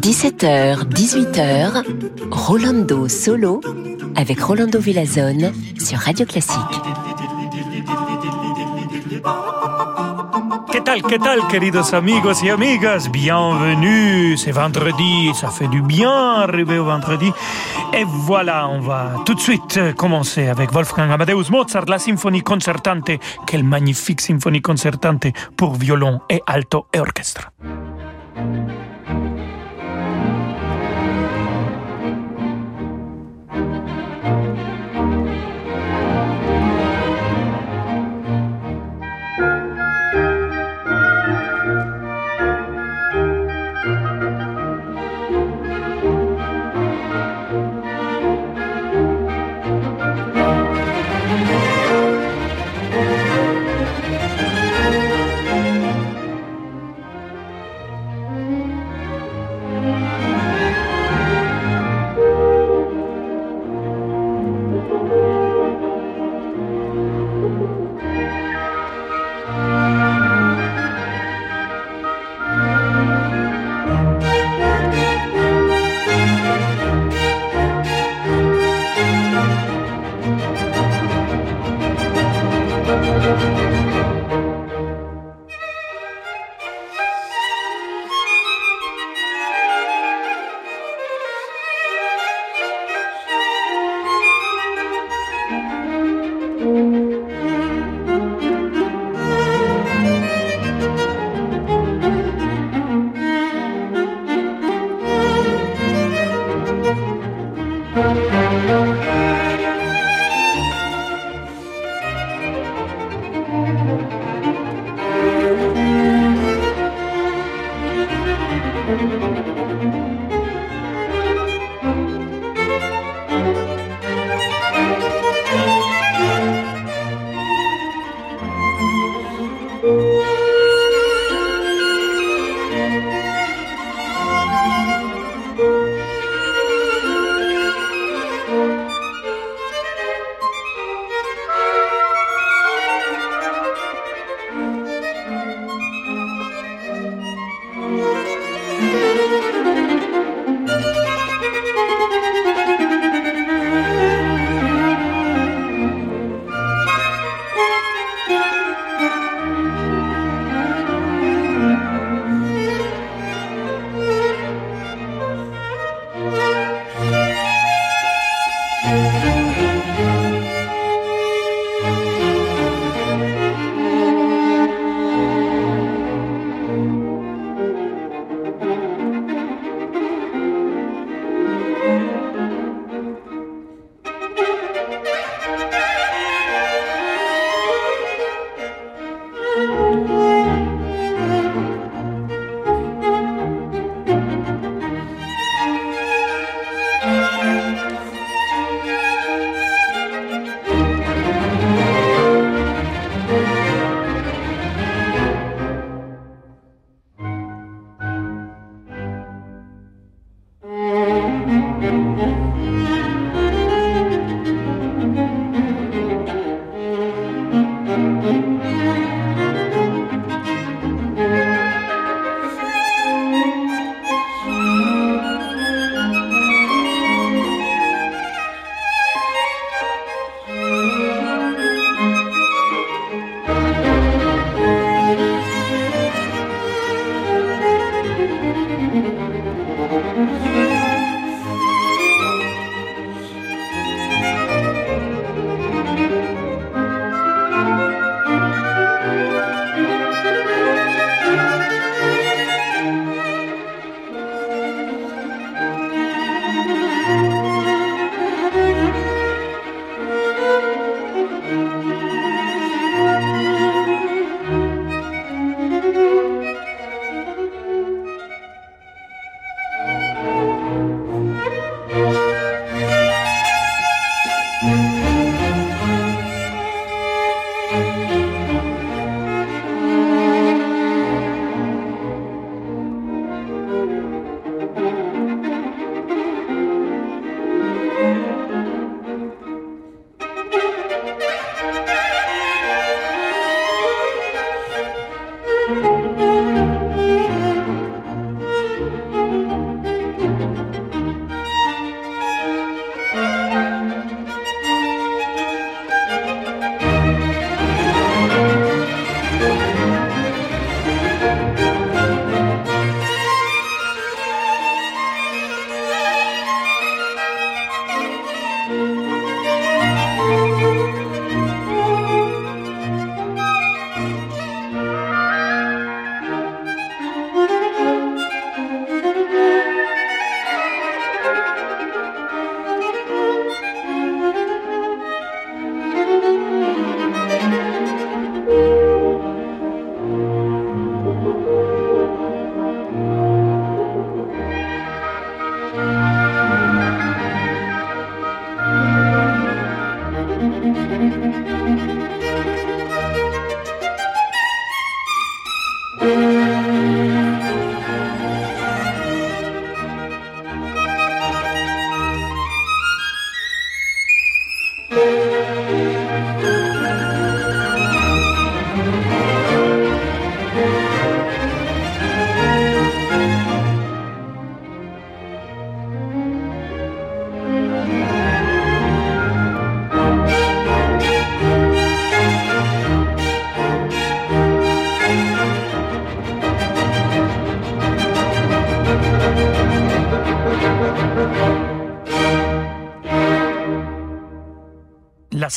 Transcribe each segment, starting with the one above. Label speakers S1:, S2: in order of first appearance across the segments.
S1: 17h, 18h, Rolando Solo avec Rolando Villazone sur Radio Classique.
S2: ¿Qué tal, qué tal, queridos amigos y amigas? Bienvenue, c'est vendredi, ça fait du bien arriver au vendredi. Et voilà, on va tout de suite commencer avec Wolfgang Amadeus Mozart, la symphonie concertante. Quelle magnifique symphonie concertante pour violon et alto et orchestre.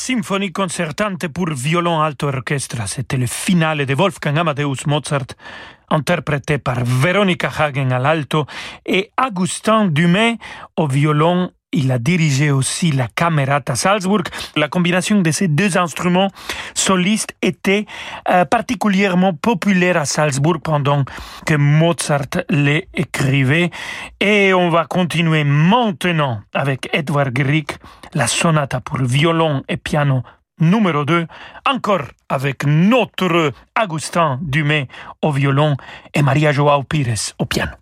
S2: Symphonie concertante pour violon alto orchestre. C'était le finale de Wolfgang Amadeus Mozart, interprété par Veronica Hagen à l'alto et Augustin Dumay au violon il a dirigé aussi la Camerata Salzburg. La combinaison de ces deux instruments solistes était euh, particulièrement populaire à Salzburg pendant que Mozart les écrivait. Et on va continuer maintenant avec Edvard Grieg, la sonate pour violon et piano numéro 2, encore avec notre Augustin Dumay au violon et Maria Joao Pires au piano.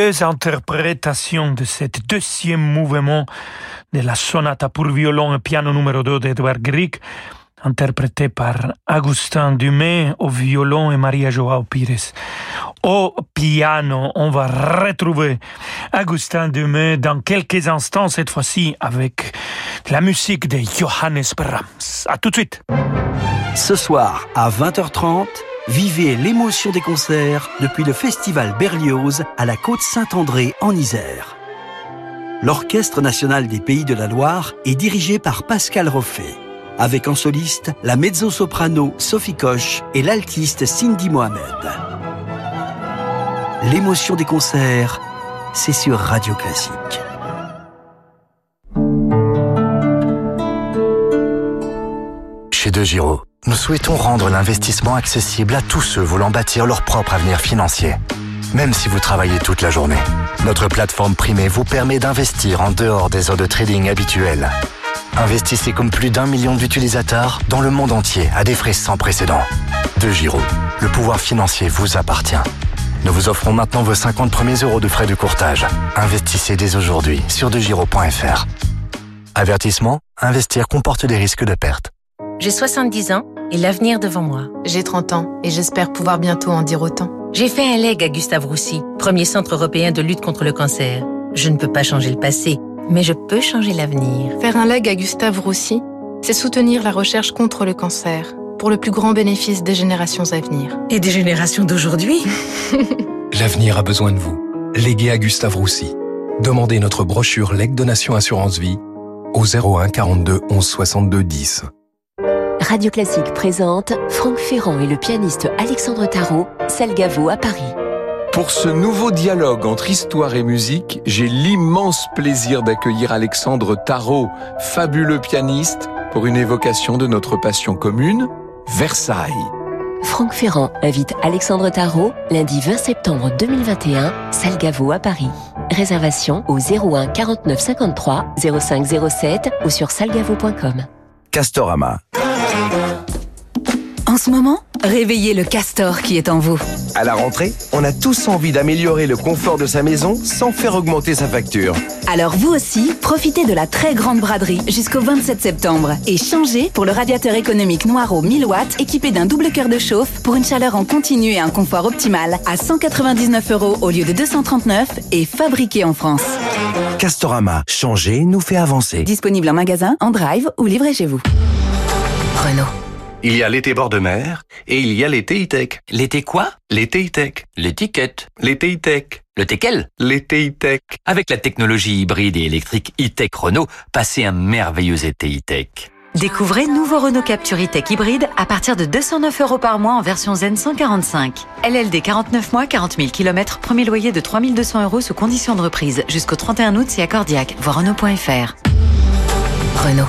S2: Interprétation de cette deuxième mouvement de la sonate pour violon et piano numéro 2 d'Edouard Grieg, interprété par Agustin Dumay au violon et Maria Joao Pires. Au piano, on va retrouver Agustin Dumay dans quelques instants, cette fois-ci avec la musique de Johannes Brahms. À tout de suite.
S3: Ce soir, à 20h30, Vivez l'émotion des concerts depuis le festival Berlioz à la côte Saint-André en Isère. L'Orchestre national des Pays de la Loire est dirigé par Pascal Roffet, avec en soliste la mezzo-soprano Sophie Koch et l'altiste Cindy Mohamed. L'émotion des concerts, c'est sur Radio Classique.
S4: Chez De Giro, nous souhaitons rendre l'investissement accessible à tous ceux voulant bâtir leur propre avenir financier. Même si vous travaillez toute la journée, notre plateforme primée vous permet d'investir en dehors des heures de trading habituelles. Investissez comme plus d'un million d'utilisateurs dans le monde entier à des frais sans précédent. De Giro, le pouvoir financier vous appartient. Nous vous offrons maintenant vos 50 premiers euros de frais de courtage. Investissez dès aujourd'hui sur degiro.fr. Avertissement, investir comporte des risques de perte.
S5: J'ai 70 ans et l'avenir devant moi.
S6: J'ai 30 ans et j'espère pouvoir bientôt en dire autant.
S5: J'ai fait un leg à Gustave Roussy, premier centre européen de lutte contre le cancer. Je ne peux pas changer le passé, mais je peux changer l'avenir.
S6: Faire un leg à Gustave Roussy, c'est soutenir la recherche contre le cancer, pour le plus grand bénéfice des générations à venir.
S5: Et des générations d'aujourd'hui
S7: L'avenir a besoin de vous. Léguez à Gustave Roussy. Demandez notre brochure Leg Donation Assurance Vie au 01 42 11 62 10.
S1: Radio Classique présente Franck Ferrand et le pianiste Alexandre Tarot, Salgavo à Paris.
S8: Pour ce nouveau dialogue entre histoire et musique, j'ai l'immense plaisir d'accueillir Alexandre Tarot, fabuleux pianiste, pour une évocation de notre passion commune, Versailles.
S1: Franck Ferrand invite Alexandre Tarot lundi 20 septembre 2021, Salgavo à Paris. Réservation au 01 49 53 05 07 ou sur salgavo.com.
S9: Castorama.
S10: En ce moment, réveillez le castor qui est en vous.
S9: À la rentrée, on a tous envie d'améliorer le confort de sa maison sans faire augmenter sa facture.
S10: Alors vous aussi, profitez de la très grande braderie jusqu'au 27 septembre et changez pour le radiateur économique Noireau 1000 watts équipé d'un double cœur de chauffe pour une chaleur en continu et un confort optimal à 199 euros au lieu de 239 et fabriqué en France.
S9: Castorama, changer nous fait avancer.
S10: Disponible en magasin, en drive ou livré chez vous.
S1: Renault.
S11: Il y a l'été bord de mer et il y a l'été e-tech.
S12: L'été quoi?
S11: L'été e-tech.
S12: L'étiquette.
S11: L'été e-tech.
S12: Le quel?
S11: L'été e-tech.
S12: Avec la technologie hybride et électrique e-tech Renault, passez un merveilleux été e-tech.
S13: Découvrez nouveau Renault Capture e-tech hybride à partir de 209 euros par mois en version Zen 145. LLD 49 mois, 40 000 km, premier loyer de 3200 euros sous condition de reprise. Jusqu'au 31 août, c'est accordiaque. Voir Renault.fr.
S1: Renault.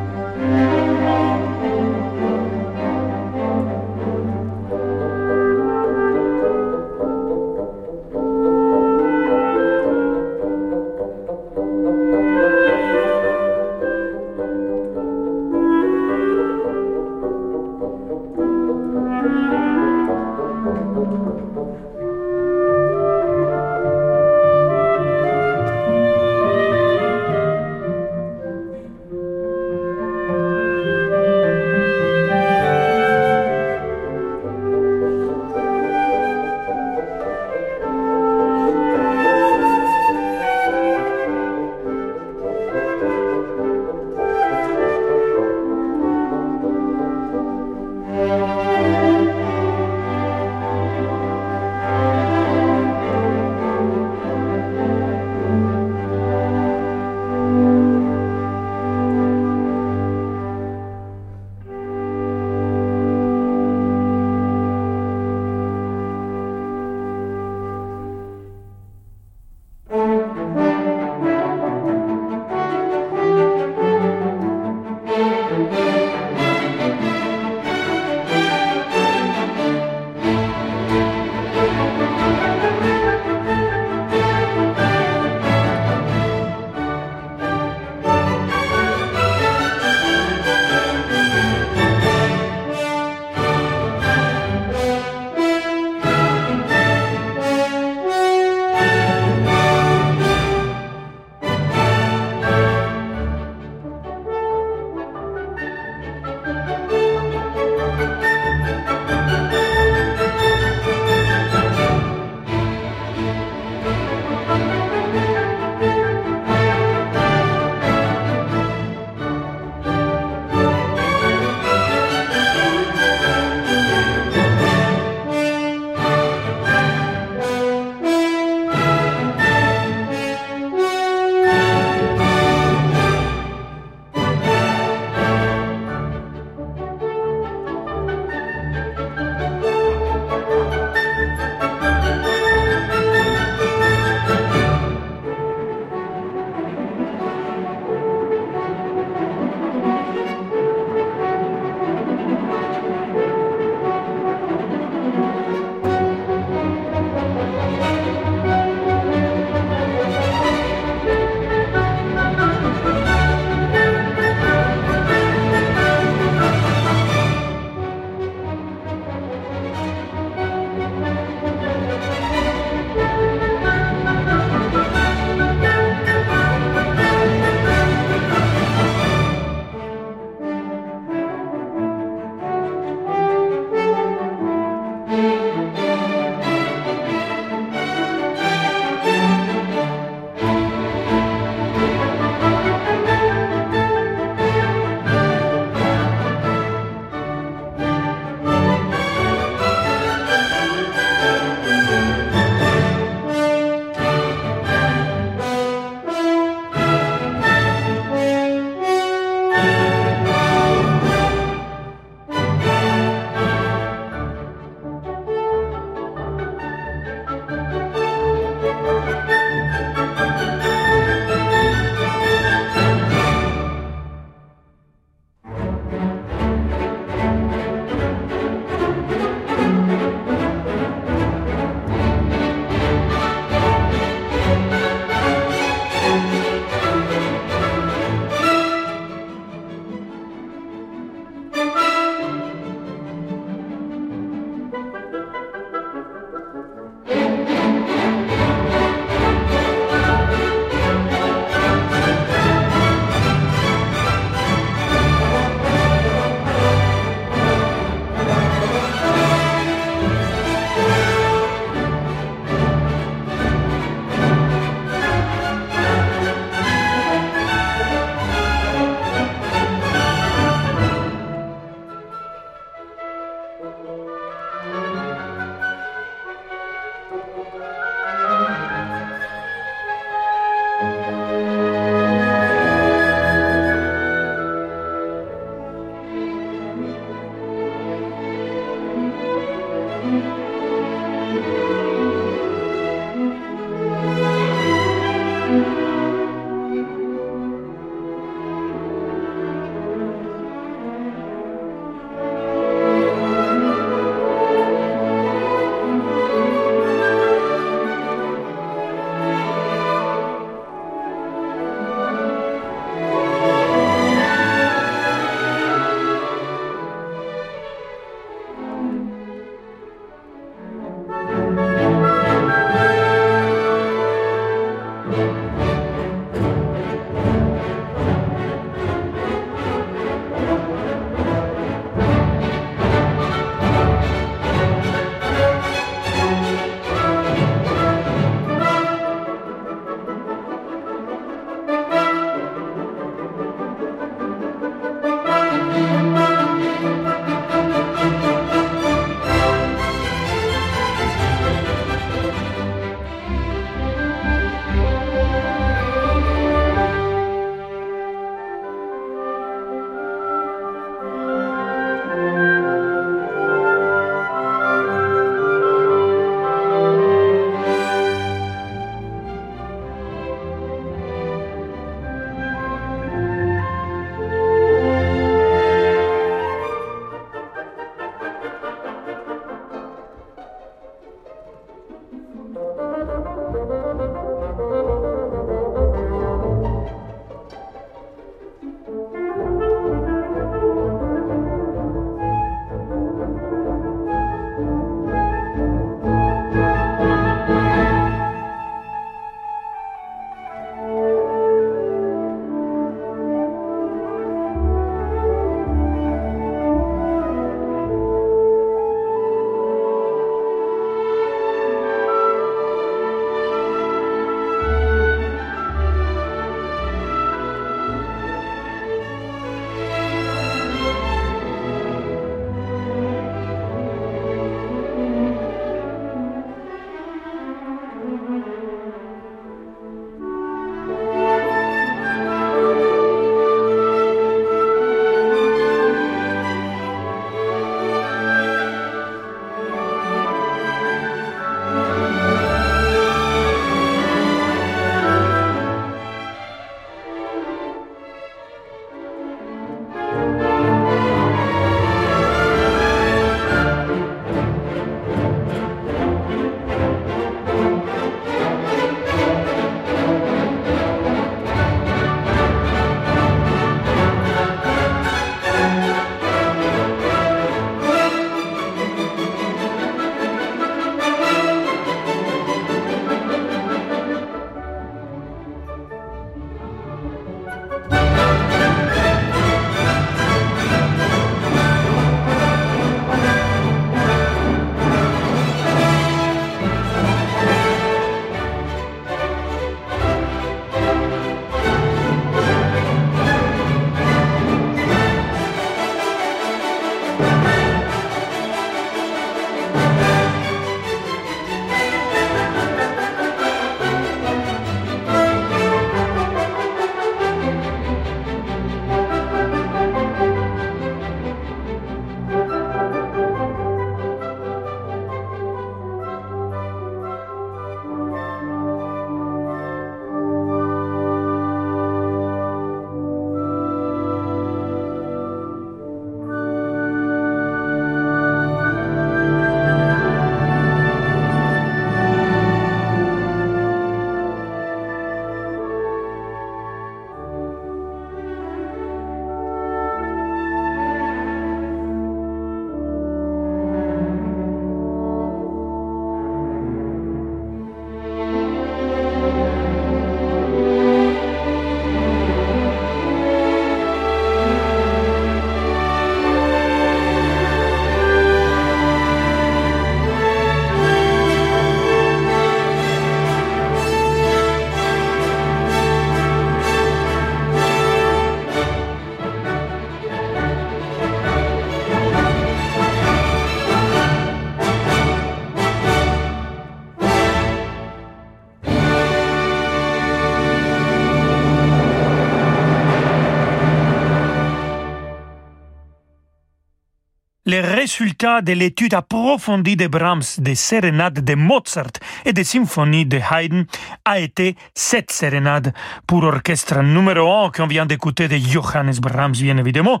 S2: Les résultats de l'étude approfondie de Brahms, des sérénades de Mozart et des symphonies de Haydn a été cette sérénade pour orchestre numéro 1 qu'on vient d'écouter de Johannes Brahms, bien évidemment.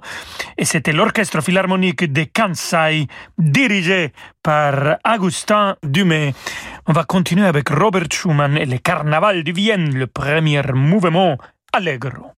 S2: Et c'était l'orchestre philharmonique de Kansai, dirigé par Augustin Dumay. On va continuer avec Robert Schumann et le Carnaval de Vienne, le premier mouvement Allegro.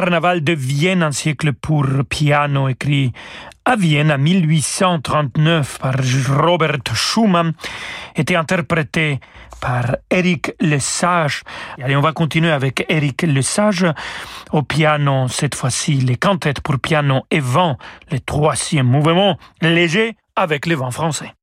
S2: Carnaval de Vienne, un siècle pour piano, écrit à Vienne en 1839 par Robert Schumann, était interprété par Eric Lesage. Allez, on va continuer avec Eric Lesage au piano, cette fois-ci les cantates pour piano et vent, le troisième mouvement léger avec les vents français.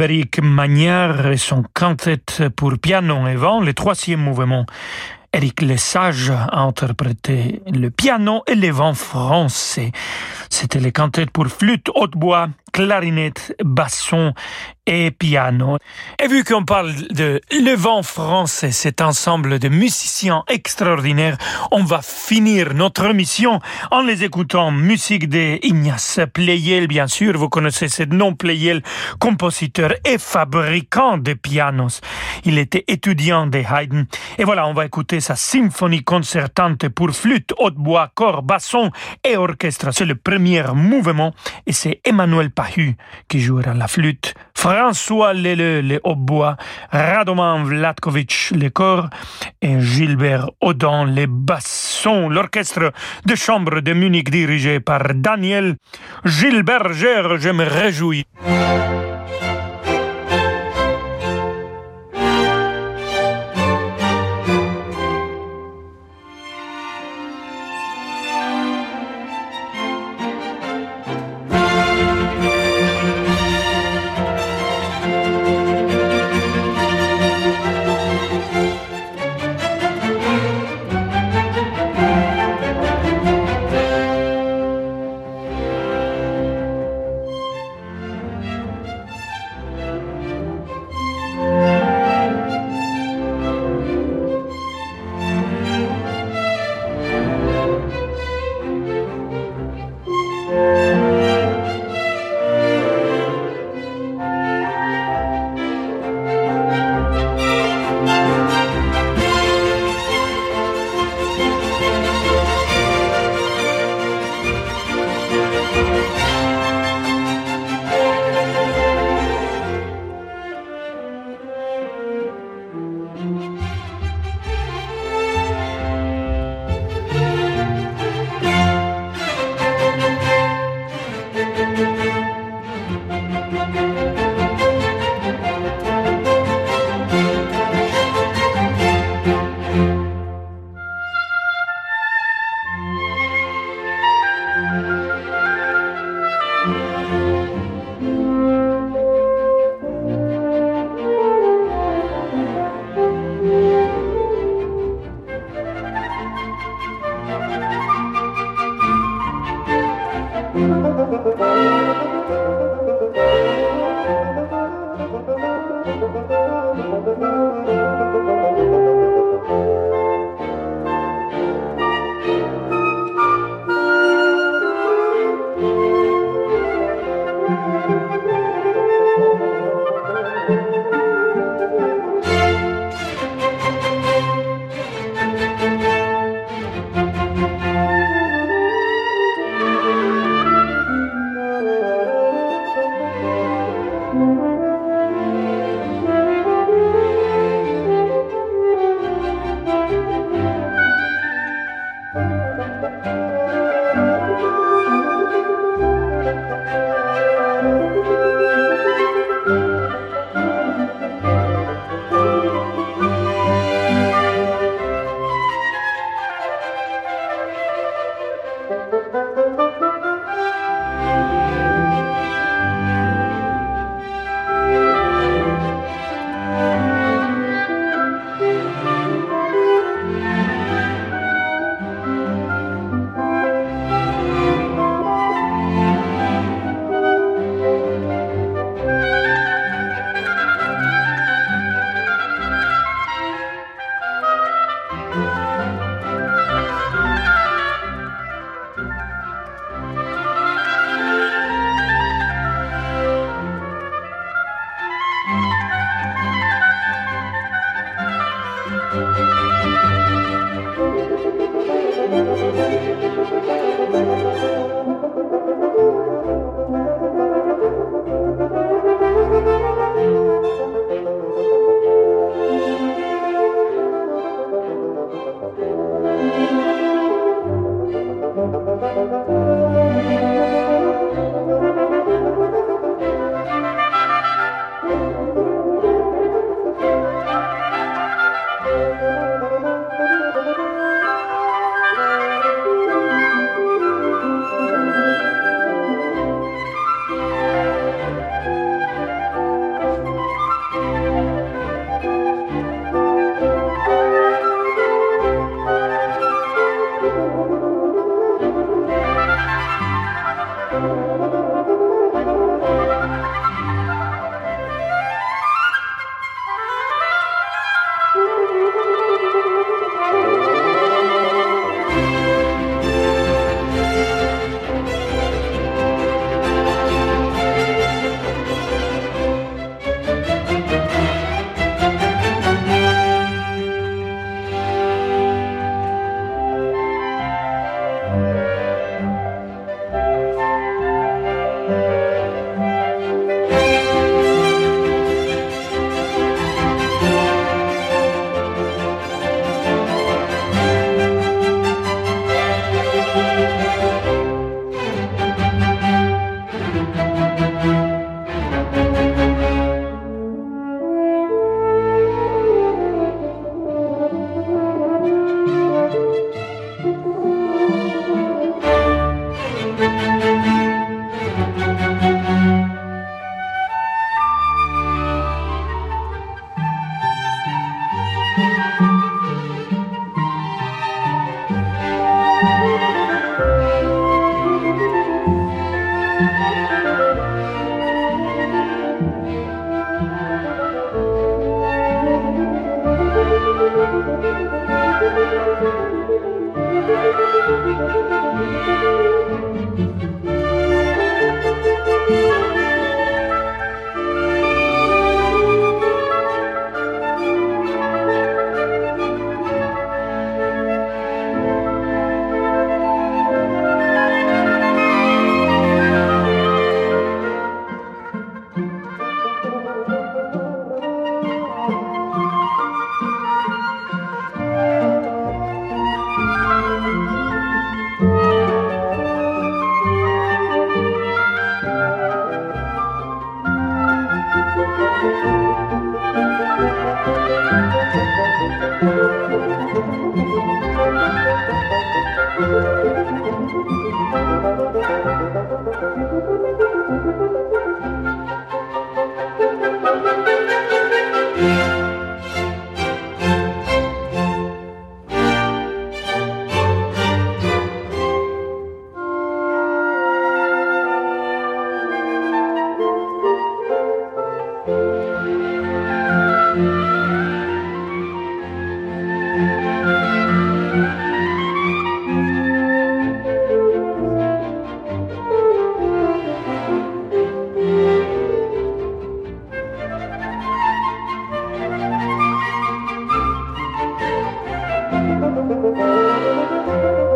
S2: Alberic Magnard et son quintette pour piano et vent, le troisième mouvement. Eric Lesage a interprété le piano et les vents français. C'était les cantettes pour flûte, hautbois, clarinette, basson et piano. Et vu qu'on parle de Le Vent français, cet ensemble de musiciens extraordinaires, on va finir notre mission en les écoutant. Musique de Ignace Pleyel, bien sûr. Vous connaissez ce nom Pleyel, compositeur et fabricant de pianos. Il était étudiant de Haydn. Et voilà, on va écouter sa symphonie concertante pour flûte, hautbois, corps, basson et orchestre. C'est le premier mouvement et c'est Emmanuel Pahu qui jouera la flûte. François Leleu, les hautbois, Radoman Vlatkovic, les corps, et Gilbert Audin, les bassons. L'orchestre de chambre de Munich dirigé par Daniel Gilberger, je me réjouis. Música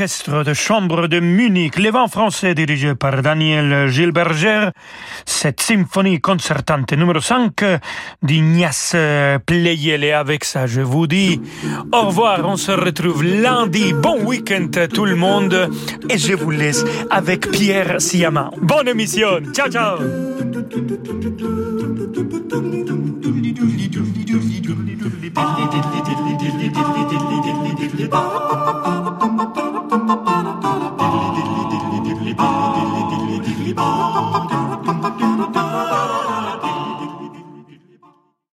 S2: L'orchestre de chambre de Munich, les vents français dirigé par Daniel Gilberger, cette symphonie concertante numéro 5 d'Ignace Pleyel. Et avec ça, je vous dis au revoir, on se retrouve lundi. Bon week-end tout le monde. Et je vous laisse avec Pierre Siama. Bonne émission. Ciao, ciao. Bye.